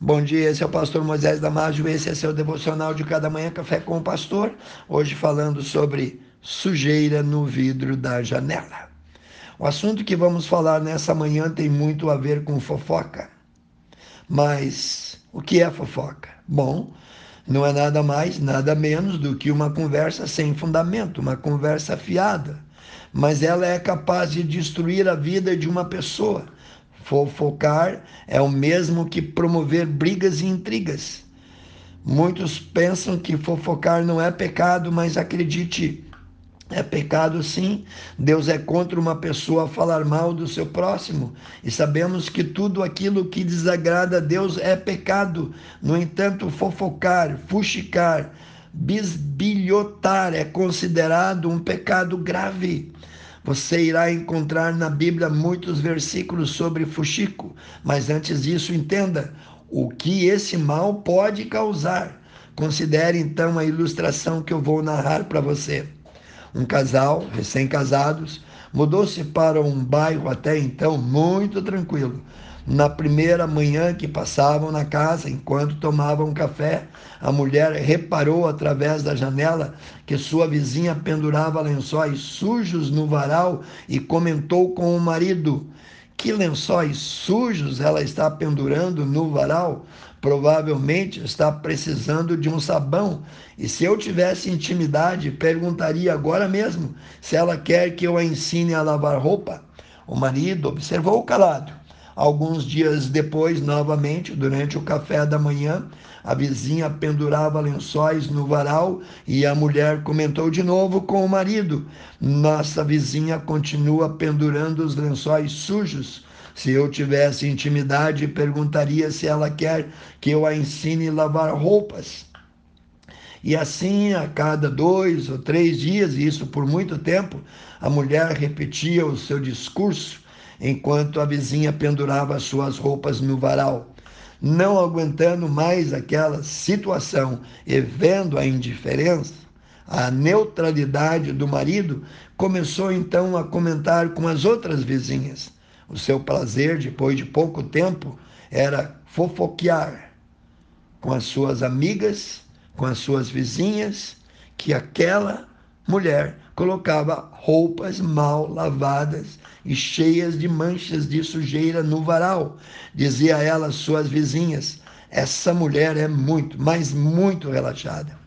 Bom dia, esse é o pastor Moisés Damásio, esse é seu devocional de cada manhã, Café com o Pastor. Hoje falando sobre sujeira no vidro da janela. O assunto que vamos falar nessa manhã tem muito a ver com fofoca. Mas o que é fofoca? Bom, não é nada mais, nada menos do que uma conversa sem fundamento, uma conversa fiada. Mas ela é capaz de destruir a vida de uma pessoa Fofocar é o mesmo que promover brigas e intrigas. Muitos pensam que fofocar não é pecado, mas acredite, é pecado sim. Deus é contra uma pessoa falar mal do seu próximo. E sabemos que tudo aquilo que desagrada a Deus é pecado. No entanto, fofocar, fuxicar, bisbilhotar é considerado um pecado grave. Você irá encontrar na Bíblia muitos versículos sobre fuxico, mas antes disso, entenda o que esse mal pode causar. Considere então a ilustração que eu vou narrar para você. Um casal, recém-casados, mudou-se para um bairro até então muito tranquilo. Na primeira manhã que passavam na casa, enquanto tomavam café, a mulher reparou através da janela que sua vizinha pendurava lençóis sujos no varal e comentou com o marido: Que lençóis sujos ela está pendurando no varal? Provavelmente está precisando de um sabão. E se eu tivesse intimidade, perguntaria agora mesmo se ela quer que eu a ensine a lavar roupa. O marido observou calado Alguns dias depois, novamente, durante o café da manhã, a vizinha pendurava lençóis no varal e a mulher comentou de novo com o marido: Nossa vizinha continua pendurando os lençóis sujos. Se eu tivesse intimidade, perguntaria se ela quer que eu a ensine a lavar roupas. E assim, a cada dois ou três dias, e isso por muito tempo, a mulher repetia o seu discurso enquanto a vizinha pendurava suas roupas no varal. Não aguentando mais aquela situação e vendo a indiferença, a neutralidade do marido, começou então a comentar com as outras vizinhas. O seu prazer, depois de pouco tempo, era fofoquear com as suas amigas, com as suas vizinhas, que aquela mulher colocava roupas mal lavadas e cheias de manchas de sujeira no varal. Dizia a suas vizinhas: Essa mulher é muito, mas muito relaxada.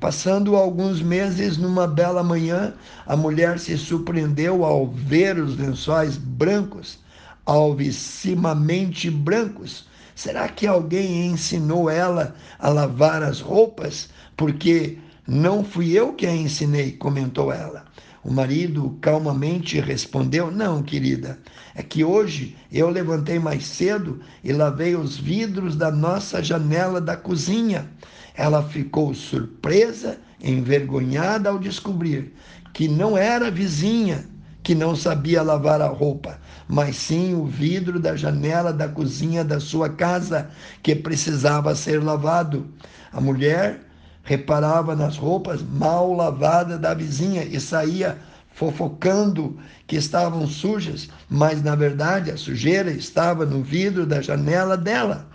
Passando alguns meses, numa bela manhã, a mulher se surpreendeu ao ver os lençóis brancos, alvissimamente brancos. Será que alguém ensinou ela a lavar as roupas? Porque não fui eu que a ensinei, comentou ela. O marido calmamente respondeu: Não, querida, é que hoje eu levantei mais cedo e lavei os vidros da nossa janela da cozinha. Ela ficou surpresa, envergonhada ao descobrir que não era a vizinha que não sabia lavar a roupa, mas sim o vidro da janela da cozinha da sua casa que precisava ser lavado. A mulher reparava nas roupas mal lavadas da vizinha e saía fofocando que estavam sujas, mas na verdade a sujeira estava no vidro da janela dela.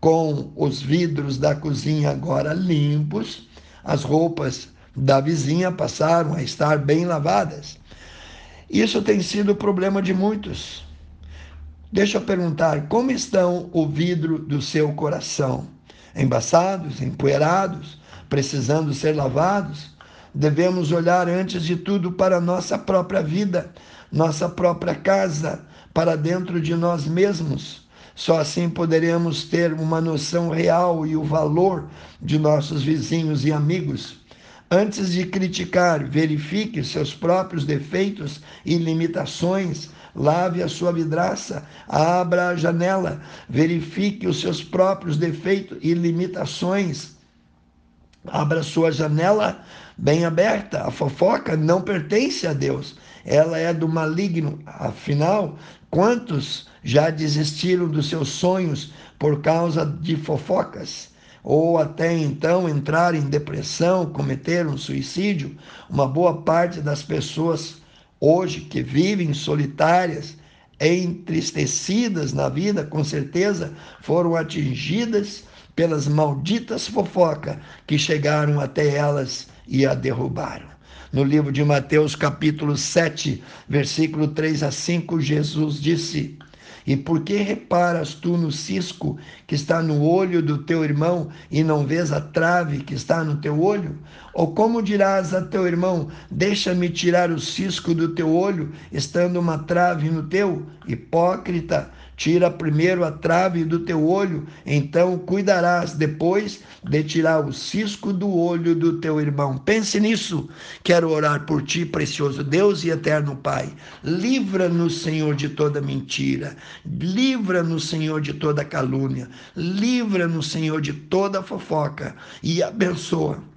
Com os vidros da cozinha agora limpos, as roupas da vizinha passaram a estar bem lavadas. Isso tem sido o problema de muitos. Deixa eu perguntar: como estão o vidro do seu coração? Embaçados, empoeirados, precisando ser lavados, devemos olhar antes de tudo para nossa própria vida, nossa própria casa, para dentro de nós mesmos. Só assim poderemos ter uma noção real e o valor de nossos vizinhos e amigos. Antes de criticar, verifique seus próprios defeitos e limitações. Lave a sua vidraça, abra a janela, verifique os seus próprios defeitos e limitações Abra sua janela bem aberta. A fofoca não pertence a Deus. Ela é do maligno. Afinal, quantos já desistiram dos seus sonhos por causa de fofocas? Ou até então entrar em depressão, cometer um suicídio? Uma boa parte das pessoas hoje que vivem solitárias entristecidas na vida, com certeza foram atingidas pelas malditas fofocas que chegaram até elas e a derrubaram. No livro de Mateus, capítulo 7, versículo 3 a 5, Jesus disse: E por que reparas tu no cisco que está no olho do teu irmão e não vês a trave que está no teu olho? Ou como dirás a teu irmão: Deixa-me tirar o cisco do teu olho, estando uma trave no teu? Hipócrita, Tira primeiro a trave do teu olho, então cuidarás depois de tirar o cisco do olho do teu irmão. Pense nisso. Quero orar por ti, precioso Deus e eterno Pai. Livra-nos, Senhor, de toda mentira. Livra-nos, Senhor, de toda calúnia. Livra-nos, Senhor, de toda fofoca. E abençoa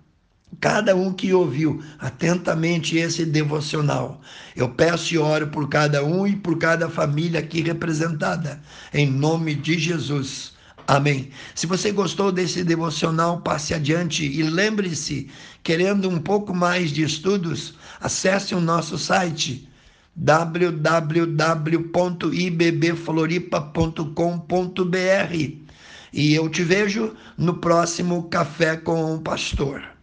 cada um que ouviu atentamente esse devocional. Eu peço e oro por cada um e por cada família aqui representada, em nome de Jesus. Amém. Se você gostou desse devocional, passe adiante e lembre-se, querendo um pouco mais de estudos, acesse o nosso site www.ibbfloripa.com.br e eu te vejo no próximo Café com o Pastor.